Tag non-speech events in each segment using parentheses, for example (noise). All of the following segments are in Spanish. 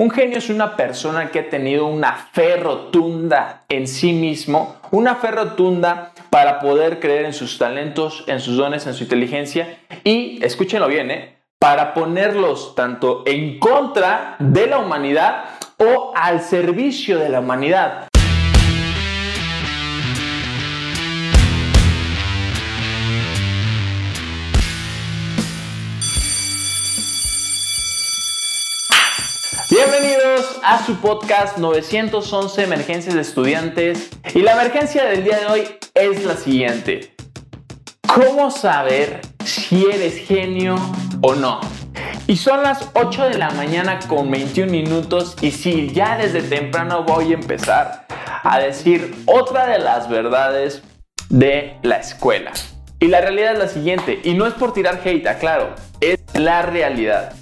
Un genio es una persona que ha tenido una fe rotunda en sí mismo, una fe rotunda para poder creer en sus talentos, en sus dones, en su inteligencia y, escúchenlo bien, ¿eh? para ponerlos tanto en contra de la humanidad o al servicio de la humanidad. Bienvenidos a su podcast 911 Emergencias de Estudiantes y la emergencia del día de hoy es la siguiente. ¿Cómo saber si eres genio o no? Y son las 8 de la mañana con 21 minutos y sí, ya desde temprano voy a empezar a decir otra de las verdades de la escuela. Y la realidad es la siguiente, y no es por tirar hate, claro, es la realidad.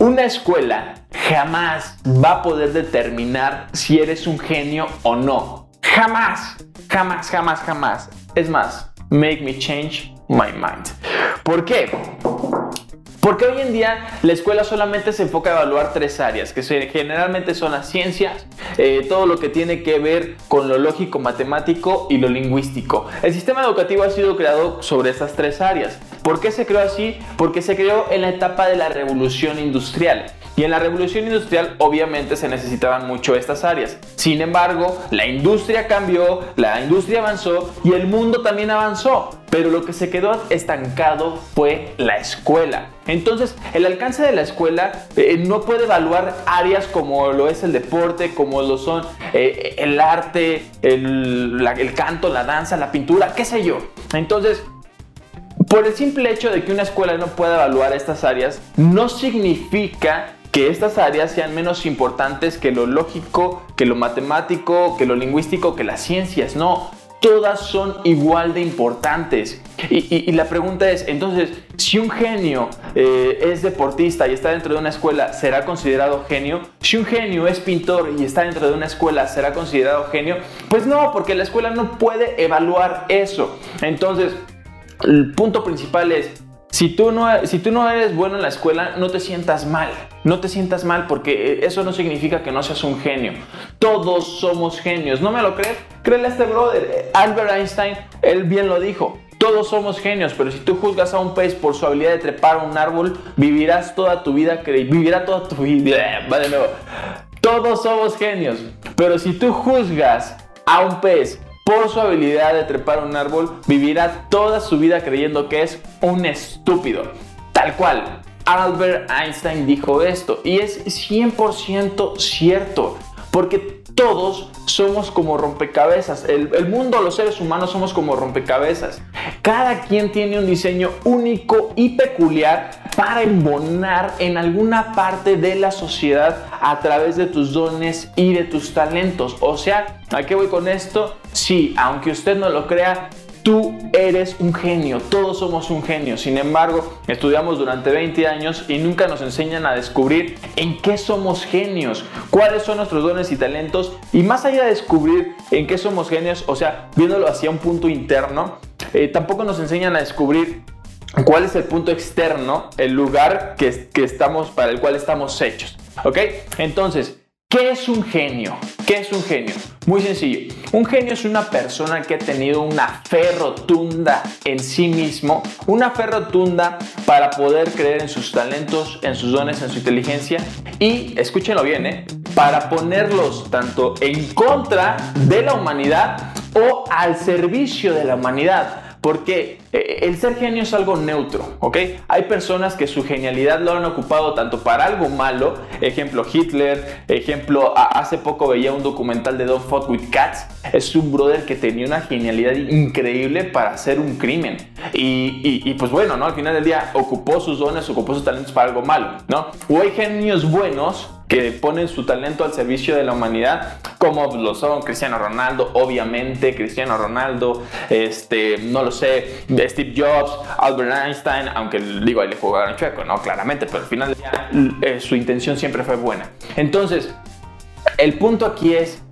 Una escuela jamás va a poder determinar si eres un genio o no. Jamás, jamás, jamás, jamás. Es más, make me change my mind. ¿Por qué? Porque hoy en día la escuela solamente se enfoca a evaluar tres áreas, que generalmente son las ciencias, eh, todo lo que tiene que ver con lo lógico, matemático y lo lingüístico. El sistema educativo ha sido creado sobre estas tres áreas. ¿Por qué se creó así? Porque se creó en la etapa de la revolución industrial. Y en la revolución industrial obviamente se necesitaban mucho estas áreas. Sin embargo, la industria cambió, la industria avanzó y el mundo también avanzó. Pero lo que se quedó estancado fue la escuela. Entonces, el alcance de la escuela eh, no puede evaluar áreas como lo es el deporte, como lo son eh, el arte, el, el canto, la danza, la pintura, qué sé yo. Entonces, por el simple hecho de que una escuela no pueda evaluar estas áreas, no significa que estas áreas sean menos importantes que lo lógico, que lo matemático, que lo lingüístico, que las ciencias. No, todas son igual de importantes. Y, la pregunta es, entonces, si un genio eh, es deportista y está dentro de una escuela, ¿será considerado genio? Si un genio es pintor y está dentro de una escuela, ¿será considerado genio? Pues no, porque la escuela no puede evaluar eso. Entonces, el punto principal es, si tú, no, si tú no eres bueno en la escuela, no te sientas mal. No te sientas mal porque eh, eso no significa que no seas un genio. Todos somos genios. ¿No me lo crees? Créele a este brother. Albert Einstein, él bien lo dijo. Todos somos genios, pero si tú juzgas a un pez por su habilidad de trepar un árbol, vivirás toda tu vida, vivirá toda tu vida. (laughs) Va de nuevo. Todos somos genios, pero si tú juzgas a un pez por su habilidad de trepar un árbol, vivirá toda su vida creyendo que es un estúpido. Tal cual. Albert Einstein dijo esto y es 100% cierto, porque todos somos como rompecabezas. El, mundo, los seres humanos somos como rompecabezas. Cada quien tiene un diseño único y peculiar para embonar en alguna parte de la sociedad a través de tus dones y de tus talentos. O sea, ¿a qué voy con esto? Sí, aunque usted no lo crea, Tú eres un genio, todos somos un genio. Sin embargo, estudiamos durante 20 años y nunca nos enseñan a descubrir en qué somos genios, cuáles son nuestros dones y talentos. Y más allá de descubrir en qué somos genios, o sea, viéndolo hacia un punto interno, eh, tampoco nos enseñan a descubrir cuál es el punto externo, el lugar que, estamos, para el cual estamos hechos. ¿Ok? Entonces, ¿Qué es un genio? ¿Qué es un genio? Muy sencillo. Un genio es una persona que ha tenido una fe rotunda en sí mismo, una fe rotunda para poder creer en sus talentos, en sus dones, en su inteligencia y, escúchenlo bien, ¿eh? para ponerlos tanto en contra de la humanidad o al servicio de la humanidad. Porque eh, el ser genio es algo neutro, ¿ok? Hay personas que su genialidad lo han ocupado tanto para algo malo, ejemplo Hitler, ejemplo, hace poco veía un documental de Don't Fuck With Cats, es un brother que tenía una genialidad increíble para hacer un crimen. Y, y, pues bueno, ¿no? Al final del día ocupó sus dones, ocupó sus talentos para algo malo, ¿no? O hay genios buenos ponen su talento al servicio de la humanidad, como lo son Cristiano Ronaldo, obviamente, Cristiano Ronaldo, este, no lo sé, Steve Jobs, Albert Einstein, aunque digo, ahí le jugaron chueco, no, claramente, pero al final eh, su intención siempre fue buena. Entonces, el punto aquí es,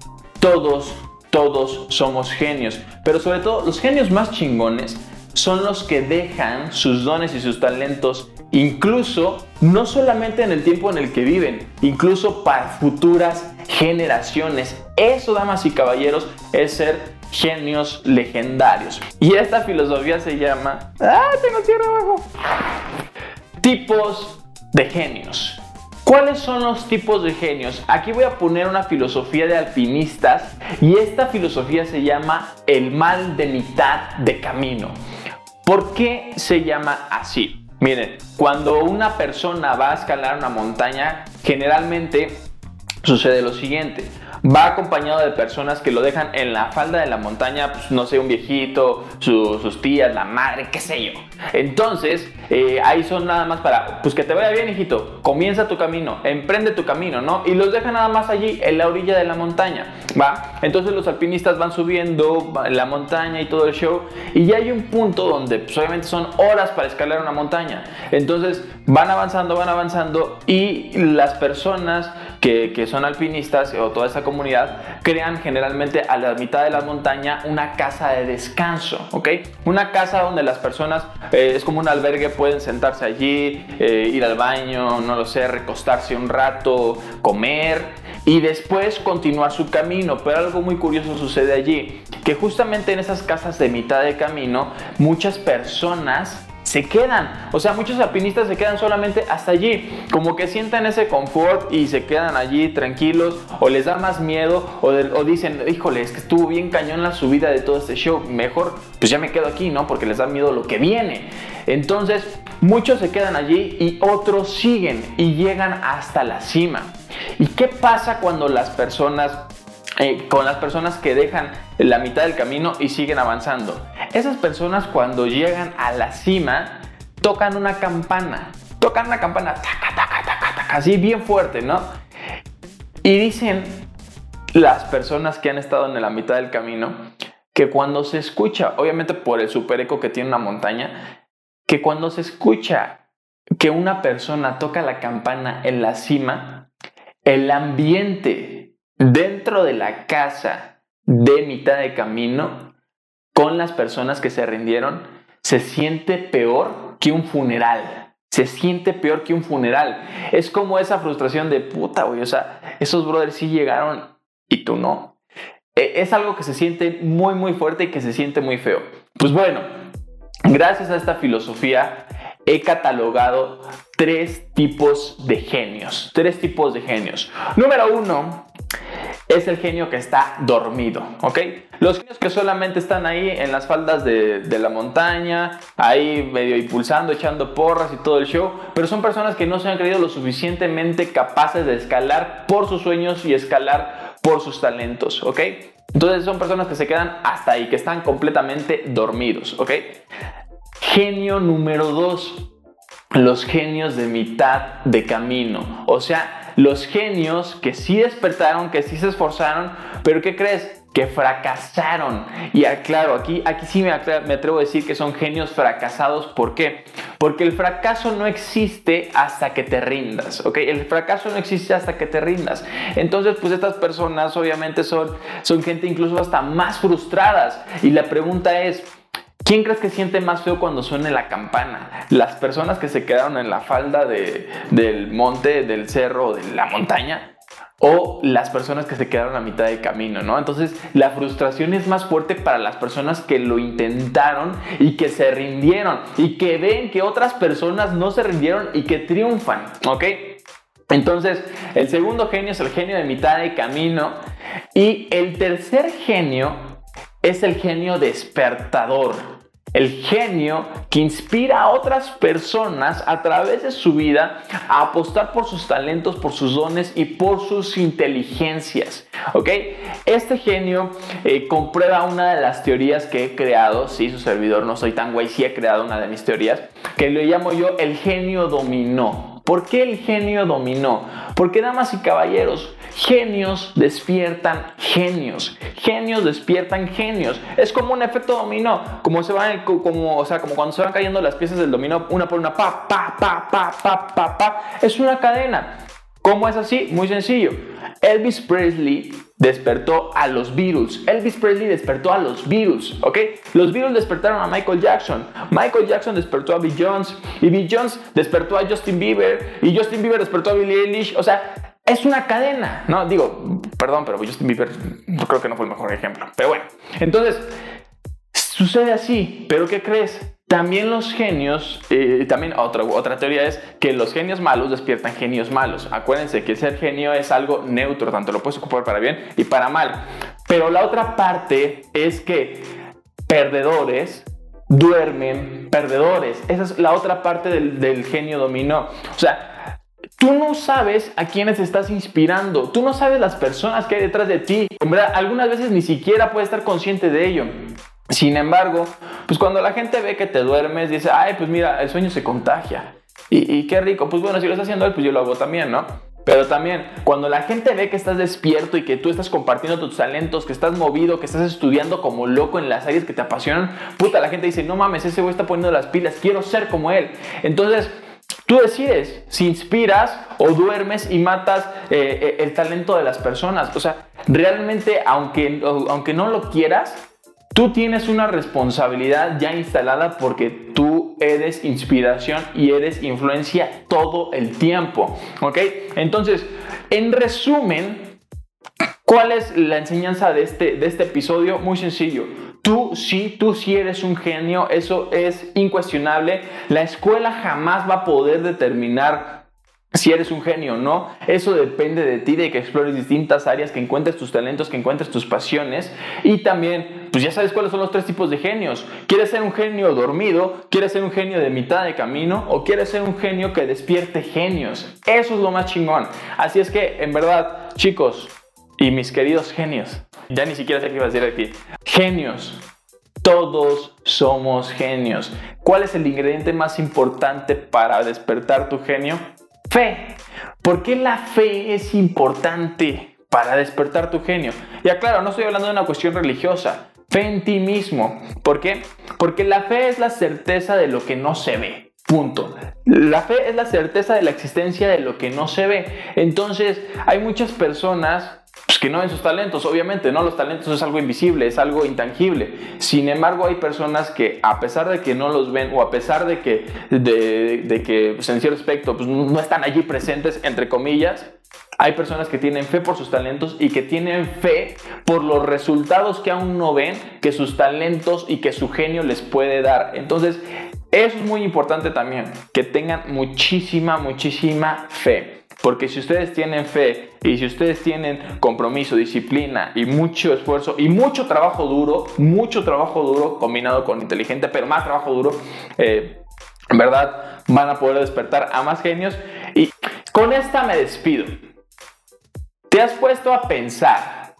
todos, todos somos genios, pero sobre todo los genios más chingones son los que dejan sus dones y sus talentos incluso no solamente en el tiempo en el que viven, incluso para futuras generaciones. Eso, damas y caballeros, es ser genios legendarios. Y esta filosofía se llama... ¡Ah, tengo tierra abajo! Tipos de genios. ¿Cuáles son los tipos de genios? Aquí voy a poner una filosofía de alpinistas y esta filosofía se llama el mal de mitad de camino. ¿Por qué se llama así? Miren, cuando una persona va a escalar una montaña, generalmente sucede lo siguiente va acompañado de personas que lo dejan en la falda de la montaña, pues, no sé, un viejito, sus tías, la madre, qué sé yo. Entonces, eh, ahí son nada más para, pues que te vaya bien, hijito, comienza tu camino, emprende tu camino, ¿no? Y los dejan nada más allí, en la orilla de la montaña, ¿va? Entonces los alpinistas van subiendo la montaña y todo el show, y ya hay un punto donde, pues obviamente son horas para escalar una montaña. Entonces, van avanzando, van avanzando, y las personas que, que son alpinistas o toda esta comunidad crean generalmente a la mitad de la montaña una casa de descanso, ¿ok? Una casa donde las personas, eh, es como un albergue, pueden sentarse allí, eh, ir al baño, no lo sé, recostarse un rato, comer y después continuar su camino. Pero algo muy curioso sucede allí, que justamente en esas casas de mitad de camino, muchas personas se quedan. O sea, muchos alpinistas se quedan solamente hasta allí, como que sienten ese confort y se quedan allí tranquilos, o les da más miedo, o, dicen, híjole, es que estuvo bien cañón la subida de todo este show, mejor pues ya me quedo aquí, ¿no? Porque les da miedo lo que viene. Entonces, muchos se quedan allí y otros siguen y llegan hasta la cima. ¿Y qué pasa cuando las personas eh, con las personas que dejan la mitad del camino y siguen avanzando. Esas personas cuando llegan a la cima tocan una campana, tocan una campana, así bien fuerte, ¿no? Y dicen las personas que han estado en la mitad del camino que cuando se escucha, obviamente por el super eco que tiene una montaña, que cuando se escucha que una persona toca la campana en la cima, el ambiente dentro de la casa de mitad de camino con las personas que se rindieron, se siente peor que un funeral. Se siente peor que un funeral. Es como esa frustración de puta, güey. O sea, esos brothers sí llegaron y tú no. E, es algo que se siente muy, muy fuerte y que se siente muy feo. Pues bueno, gracias a esta filosofía he catalogado tres tipos de genios. Tres tipos de genios. Número uno, es el genio que está dormido, ¿ok? Los genios que solamente están ahí en las faldas de, la montaña, ahí medio impulsando, echando porras y todo el show, pero son personas que no se han creído lo suficientemente capaces de escalar por sus sueños y escalar por sus talentos, ¿ok? Entonces son personas que se quedan hasta ahí, que están completamente dormidos, ¿ok? Genio número dos, los genios de mitad de camino, o sea, los genios que sí despertaron, que sí se esforzaron, pero ¿qué crees? que fracasaron. Y claro, aquí, aquí sí me, me, atrevo a decir que son genios fracasados. ¿Por qué? Porque el fracaso no existe hasta que te rindas, ¿ok? El fracaso no existe hasta que te rindas. Entonces, pues estas personas obviamente son, son gente incluso hasta más frustradas. Y la pregunta es, ¿Quién crees que siente más feo cuando suene la campana? ¿Las personas que se quedaron en la falda del monte, del cerro de la montaña? ¿O las personas que se quedaron a mitad de camino, no? Entonces, la frustración es más fuerte para las personas que lo intentaron y que se rindieron y que ven que otras personas no se rindieron y que triunfan, ¿ok? Entonces, el segundo genio es el genio de mitad de camino y el tercer genio es el genio despertador. El genio que inspira a otras personas a través de su vida a apostar por sus talentos, por sus dones y por sus inteligencias. ¿Ok? Este genio eh, comprueba una de las teorías que he creado. Sí, su servidor no soy tan guay, sí he creado una de mis teorías, que le llamo yo el genio dominó. ¿Por qué el genio dominó? Porque, damas y caballeros, Genios despiertan genios. Genios despiertan genios. Es como un efecto dominó. Como se van, como, o sea, como cuando se van cayendo las piezas del dominó una por una, pa, pa, pa, pa, pa, pa, pa. Es una cadena. ¿Cómo es así? Muy sencillo. Elvis Presley despertó a los Beatles. Elvis Presley despertó a los Beatles, ¿ok? Los Beatles despertaron a Michael Jackson. Michael Jackson despertó a Bill Jones. Y Bill Jones despertó a Justin Bieber. Y Justin Bieber despertó a Billie Eilish. O sea, es una cadena, ¿no? Digo, perdón, pero Justin Bieber creo que no fue el mejor ejemplo. Pero bueno, entonces, sucede así. ¿Pero qué crees? También los genios, eh, también otra, otra teoría es que los genios malos despiertan genios malos. Acuérdense que ser genio es algo neutro, tanto lo puedes ocupar para bien y para mal. Pero la otra parte es que perdedores duermen perdedores. Esa es la otra parte del, del genio dominó. O sea, Tú no sabes a quiénes estás inspirando, tú no sabes las personas que hay detrás de ti. Algunas veces ni siquiera puedes estar consciente de ello. Sin embargo, pues cuando la gente ve que te duermes, dice, ay, pues mira, el sueño se contagia. Y, qué rico. Pues bueno, si lo está haciendo él, pues yo lo hago también, ¿no? Pero también, cuando la gente ve que estás despierto y que tú estás compartiendo tus talentos, que estás movido, que estás estudiando como loco en las áreas que te apasionan, puta, la gente dice, no mames, ese güey está poniendo las pilas, quiero ser como él. Entonces, tú decides si inspiras o duermes y matas eh, eh, el talento de las personas. O sea, realmente, aunque, aunque no lo quieras, Tú tienes una responsabilidad ya instalada porque tú eres inspiración y eres influencia todo el tiempo. ¿Ok? Entonces, en resumen, ¿cuál es la enseñanza de este, de este episodio? Muy sencillo. Tú sí, tú sí eres un genio, eso es incuestionable. La escuela jamás va a poder determinar si eres un genio o no. Eso depende de ti, de que explores distintas áreas, que encuentres tus talentos, que encuentres tus pasiones. Y también, pues ya sabes cuáles son los tres tipos de genios. ¿Quieres ser un genio dormido? ¿Quieres ser un genio de mitad de camino? ¿O quieres ser un genio que despierte genios? Eso es lo más chingón. Así es que, en verdad, chicos y mis queridos genios, ya ni siquiera sé qué iba a decir aquí. Genios. Todos somos genios. ¿Cuál es el ingrediente más importante para despertar tu genio? Fe. ¿Por qué la fe es importante para despertar tu genio? Ya claro, no estoy hablando de una cuestión religiosa. Fe en ti mismo. ¿Por qué? Porque la fe es la certeza de lo que no se ve. Punto. La fe es la certeza de la existencia de lo que no se ve. Entonces, hay muchas personas pues, que no ven sus talentos, obviamente, ¿no? Los talentos es algo invisible, es algo intangible. Sin embargo, hay personas que a pesar de que no los ven o a pesar de que, de, que pues, en cierto aspecto pues, no están allí presentes, entre comillas, hay personas que tienen fe por sus talentos y que tienen fe por los resultados que aún no ven, que sus talentos y que su genio les puede dar. Entonces, eso es muy importante también, que tengan muchísima, muchísima fe. Porque si ustedes tienen fe y si ustedes tienen compromiso, disciplina y mucho esfuerzo y mucho trabajo duro, mucho trabajo duro combinado con inteligente, pero más trabajo duro, eh, en verdad van a poder despertar a más genios. Y con esta me despido. ¿Te has puesto a pensar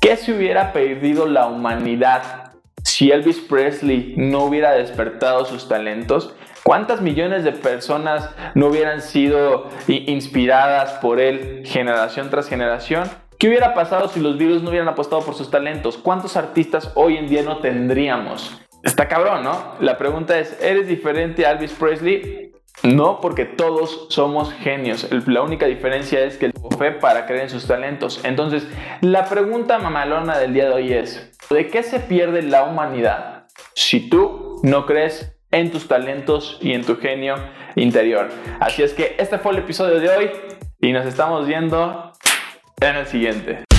qué se hubiera perdido la humanidad si Elvis Presley no hubiera despertado sus talentos? ¿Cuántas millones de personas no hubieran sido inspiradas por él generación tras generación? ¿Qué hubiera pasado si los virus no hubieran apostado por sus talentos? ¿Cuántos artistas hoy en día no tendríamos? Está cabrón, ¿no? La pregunta es, ¿eres diferente a Elvis Presley? No, porque todos somos genios. La única diferencia es que tuvo fe para creer en sus talentos. Entonces, la pregunta mamalona del día de hoy es, ¿de qué se pierde la humanidad si tú no crees en tus talentos y en tu genio interior. Así es que este fue el episodio de hoy y nos estamos viendo en el siguiente.